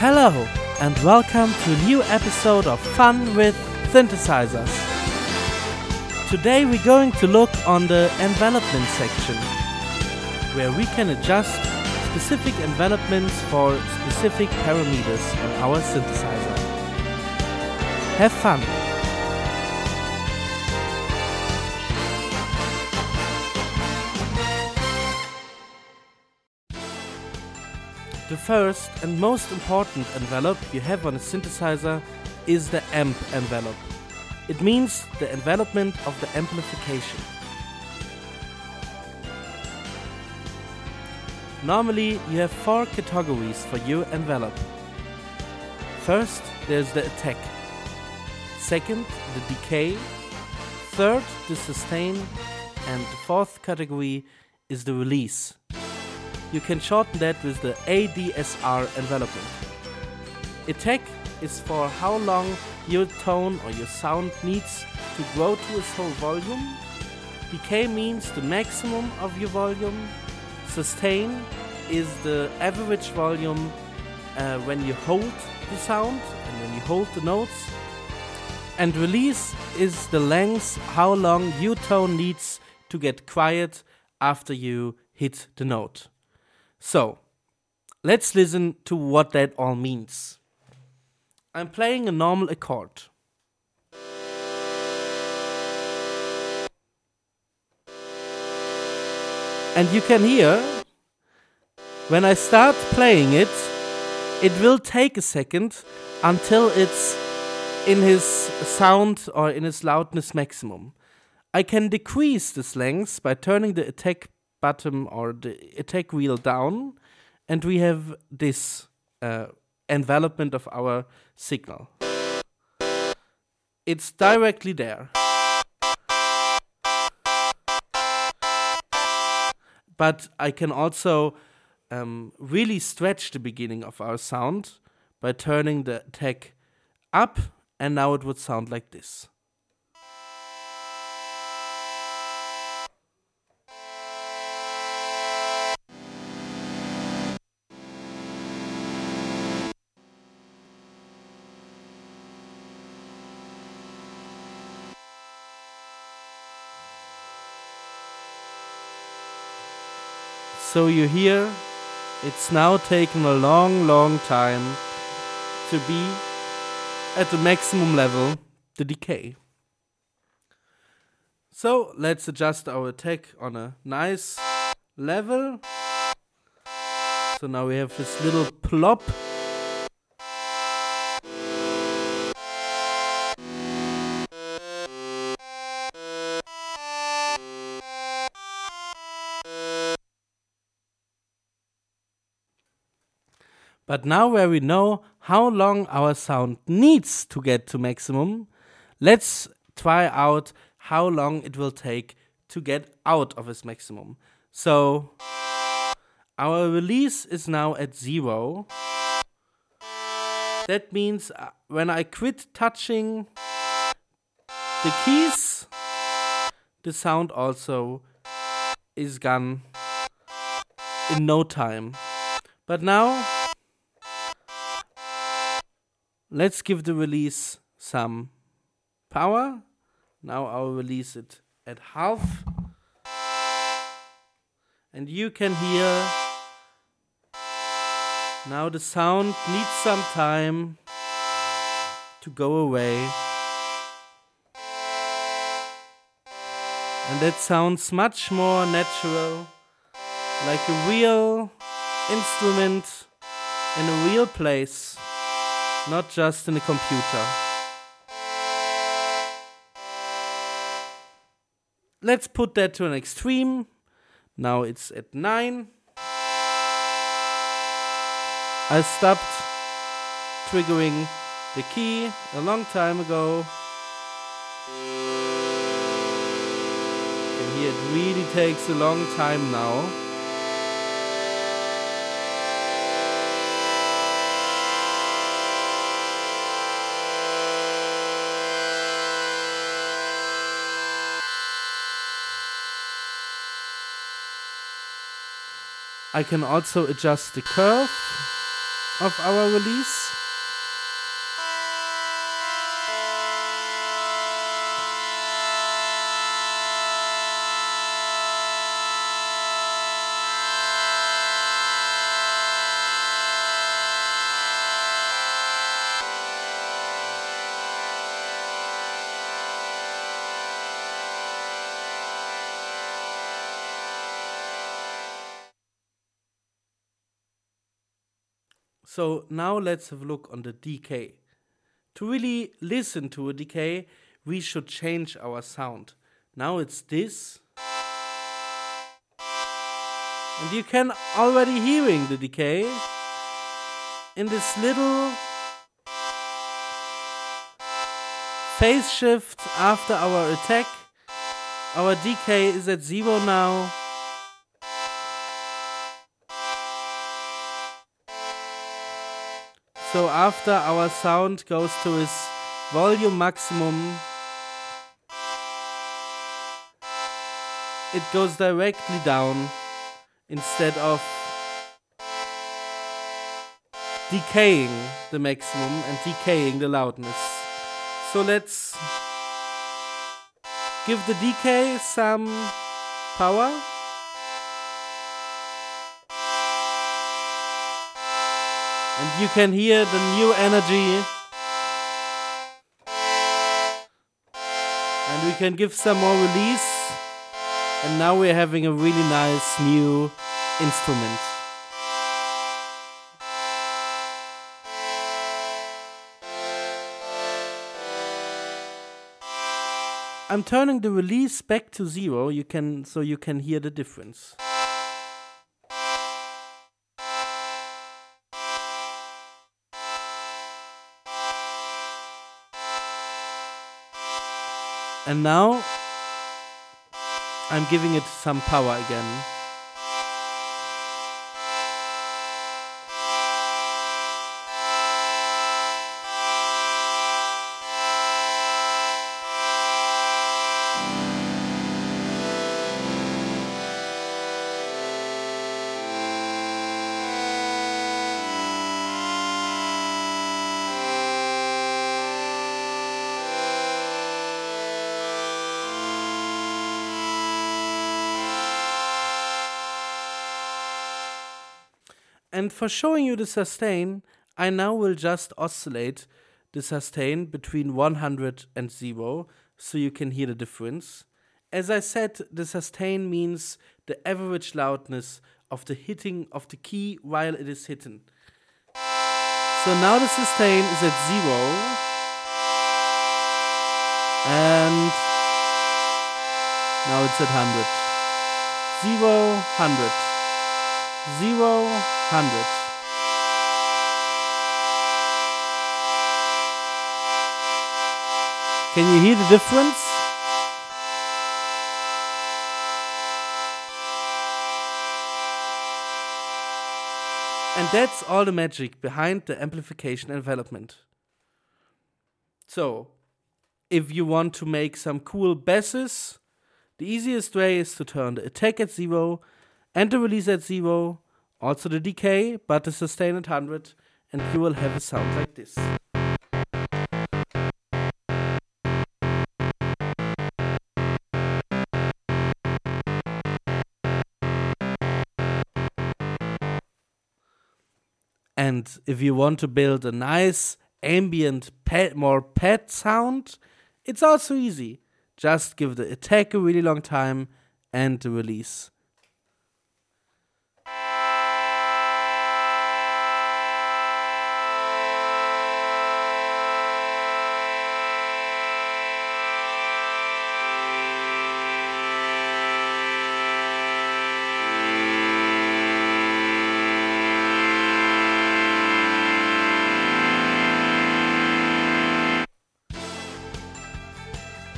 Hello, and welcome to a new episode of Fun with Synthesizers. Today we're going to look on the envelopment section, where we can adjust specific envelopments for specific parameters on our synthesizer. Have fun! The first and most important envelope you have on a synthesizer is the amp envelope. It means the envelopment of the amplification. Normally, you have four categories for your envelope. First, there's the attack. Second, the decay. Third, the sustain. And the fourth category is the release. You can shorten that with the ADSR envelopment. Attack is for how long your tone or your sound needs to grow to its whole volume. Decay means the maximum of your volume. Sustain is the average volume uh, when you hold the sound and when you hold the notes. And release is the length how long your tone needs to get quiet after you hit the note. So, let's listen to what that all means. I'm playing a normal accord. And you can hear when I start playing it, it will take a second until it's in his sound or in his loudness maximum. I can decrease this length by turning the attack button or the attack wheel down, and we have this uh, envelopment of our signal. It's directly there. But I can also um, really stretch the beginning of our sound by turning the attack up, and now it would sound like this. So you hear, it's now taken a long, long time to be at the maximum level, the decay. So let's adjust our attack on a nice level. So now we have this little plop. But now where we know how long our sound needs to get to maximum, let's try out how long it will take to get out of its maximum. So our release is now at zero. That means uh, when I quit touching the keys, the sound also is gone in no time. But now let's give the release some power. Now I'll release it at half. And you can hear now the sound needs some time to go away. And that sounds much more natural, like a real instrument in a real place not just in a computer. Let's put that to an extreme. Now it's at 9. I stopped triggering the key a long time ago. And here it really takes a long time now. I can also adjust the curve. of our release. So now let's have a look on the decay. To really listen to a decay, we should change our sound. Now it's this. And you can already hearing the decay in this little phase shift after our attack. Our decay is at zero now. So after our sound goes to its volume maximum, it goes directly down instead of decaying the maximum and decaying the loudness. So let's give the decay some power. And you can hear the new energy. And we can give some more release. And now we're having a really nice new instrument. I'm turning the release back to zero you can so you can hear the difference. And now I'm giving it some power again. And for showing you the sustain, I now will just oscillate the sustain between 100 and 0 so you can hear the difference. As I said, the sustain means the average loudness of the hitting of the key while it is hidden. So now the sustain is at 0 and now it's at 100. 0, 100. 0, hundred. Can you hear the difference? And that's all the magic behind the amplification envelopment. So, if you want to make some cool basses, the easiest way is to turn the attack at zero and the release at zero also the decay, but the sustain at 100, and you will have a sound like this. And if you want to build a nice ambient, pet, more pet sound, it's also easy. Just give the attack a really long time and the release.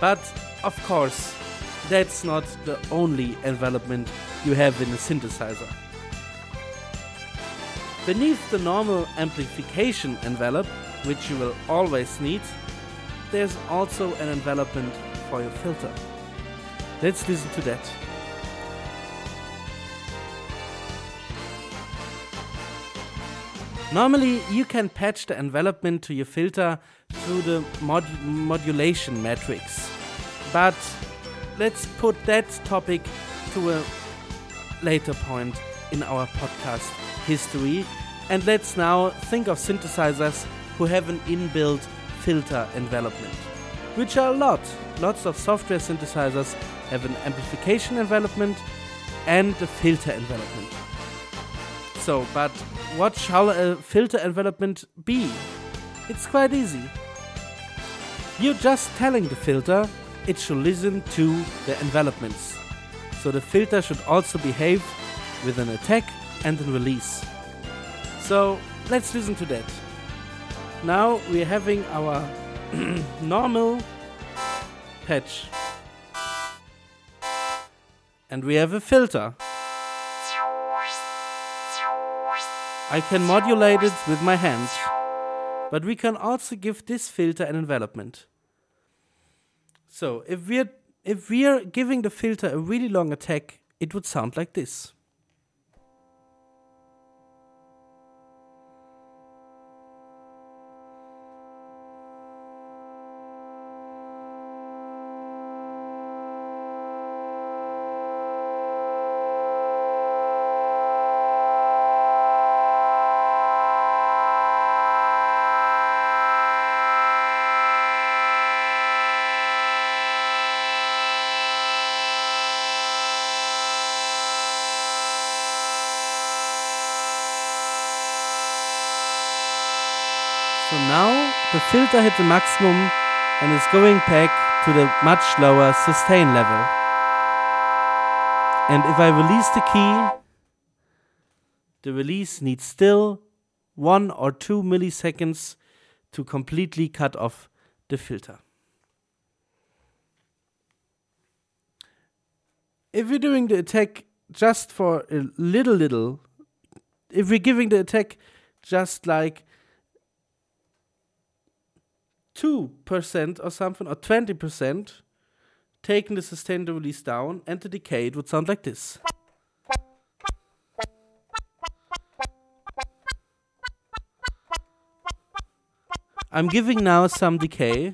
But of course, that's not the only envelopment you have in a synthesizer. Beneath the normal amplification envelope, which you will always need, there's also an envelopment for your filter. Let's listen to that. Normally, you can patch the envelopment to your filter through the mod modulation matrix. But let's put that topic to a later point in our podcast history. And let's now think of synthesizers who have an inbuilt filter envelopment, which are a lot. Lots of software synthesizers have an amplification envelopment and a filter envelopment. So, but what shall a filter envelopment be? It's quite easy. You're just telling the filter it should listen to the envelopments. So the filter should also behave with an attack and a release. So let's listen to that. Now we're having our normal patch. And we have a filter. I can modulate it with my hands, but we can also give this filter an envelopment. So if we're if we're giving the filter a really long attack, it would sound like this. Filter hit the maximum and is going back to the much lower sustain level. And if I release the key, the release needs still one or two milliseconds to completely cut off the filter. If we're doing the attack just for a little, little, if we're giving the attack just like 2% or something, or 20%, taking the sustained release down and the decay, it would sound like this. I'm giving now some decay.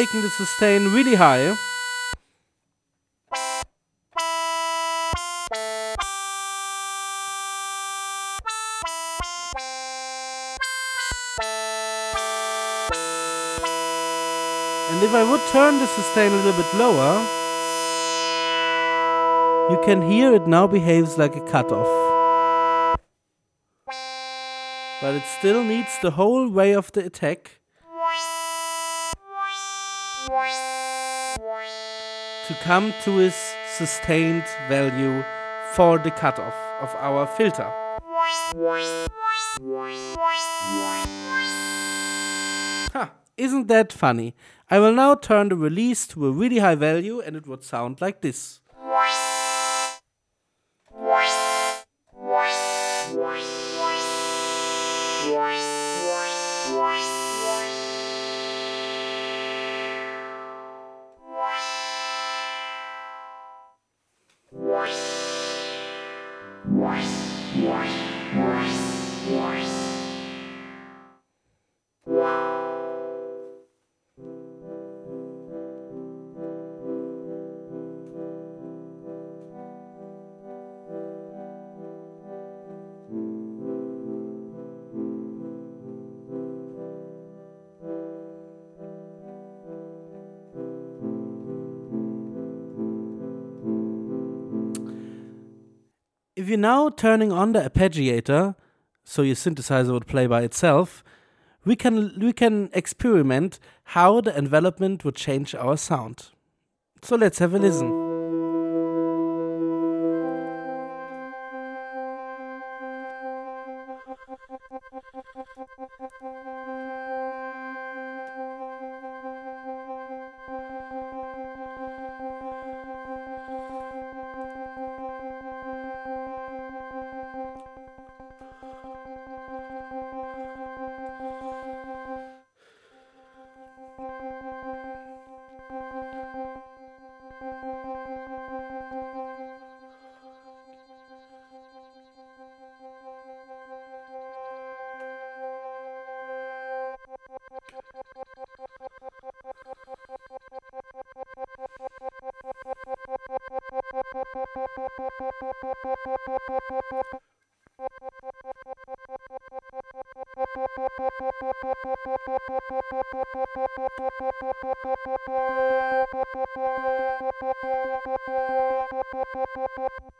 Taking the sustain really high. And if I would turn the sustain a little bit lower, you can hear it now behaves like a cutoff. But it still needs the whole way of the attack to come to its sustained value for the cutoff of our filter. Ha, isn't that funny? I will now turn the release to a really high value and it would sound like this. If you're now turning on the arpeggiator, so your synthesizer would play by itself, we can we can experiment how the envelopment would change our sound. So let's have a listen. पेपेपे पे पेपीपे Paytm पेपीपे पेपीपे पेपीपे पेपीपे पे पेपीएम में Paytm में Paytm Paytm पेपेपेपे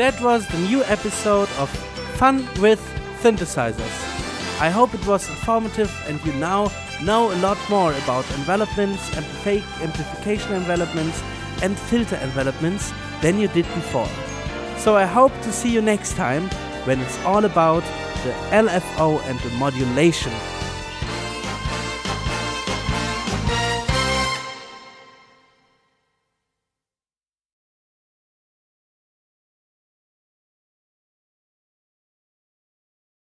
that was the new episode of Fun with Synthesizers. I hope it was informative and you now know a lot more about envelopments, amplifi- amplification envelopments, and filter envelopments than you did before. So I hope to see you next time when it's all about the LFO and the modulation